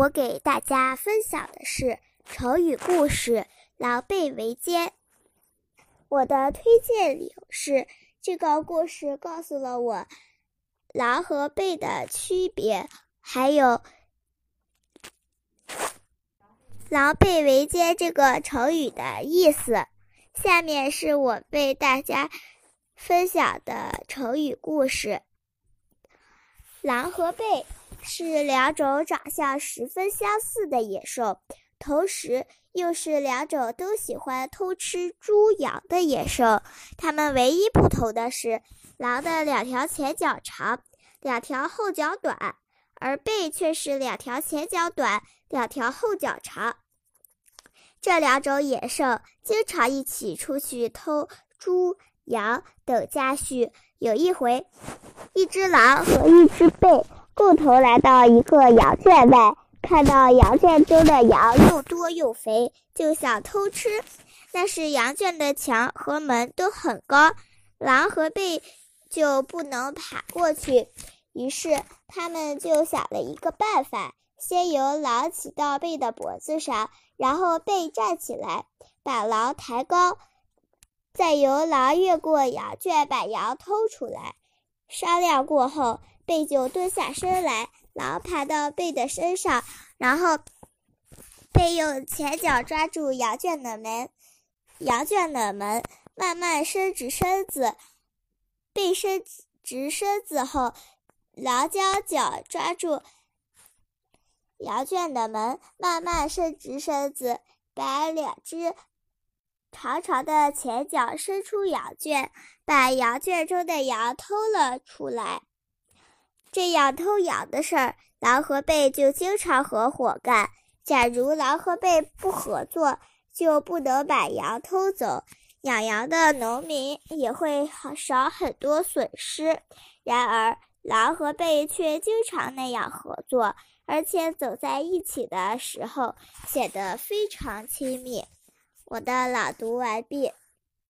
我给大家分享的是成语故事《狼狈为奸》。我的推荐理由是，这个故事告诉了我狼和狈的区别，还有“狼狈为奸”这个成语的意思。下面是我为大家分享的成语故事：狼和狈。是两种长相十分相似的野兽，同时又是两种都喜欢偷吃猪羊的野兽。它们唯一不同的是，狼的两条前脚长，两条后脚短，而狈却是两条前脚短，两条后脚长。这两种野兽经常一起出去偷猪、羊等家畜。有一回，一只狼和一只狈。共同来到一个羊圈外，看到羊圈中的羊又多又肥，就想偷吃。但是羊圈的墙和门都很高，狼和狈就不能爬过去。于是他们就想了一个办法：先由狼骑到狈的脖子上，然后狈站起来把狼抬高，再由狼越过羊圈把羊偷出来。商量过后。贝就蹲下身来，狼爬到贝的身上，然后贝用前脚抓住羊圈的门，羊圈的门慢慢伸直身子。贝伸直身子后，狼将脚抓住羊圈的门，慢慢伸直身子，把两只长长的前脚伸出羊圈，把羊圈中的羊偷了出来。这样偷羊的事儿，狼和狈就经常合伙干。假如狼和狈不合作，就不能把羊偷走，养羊的农民也会少很多损失。然而，狼和狈却经常那样合作，而且走在一起的时候显得非常亲密。我的朗读完毕。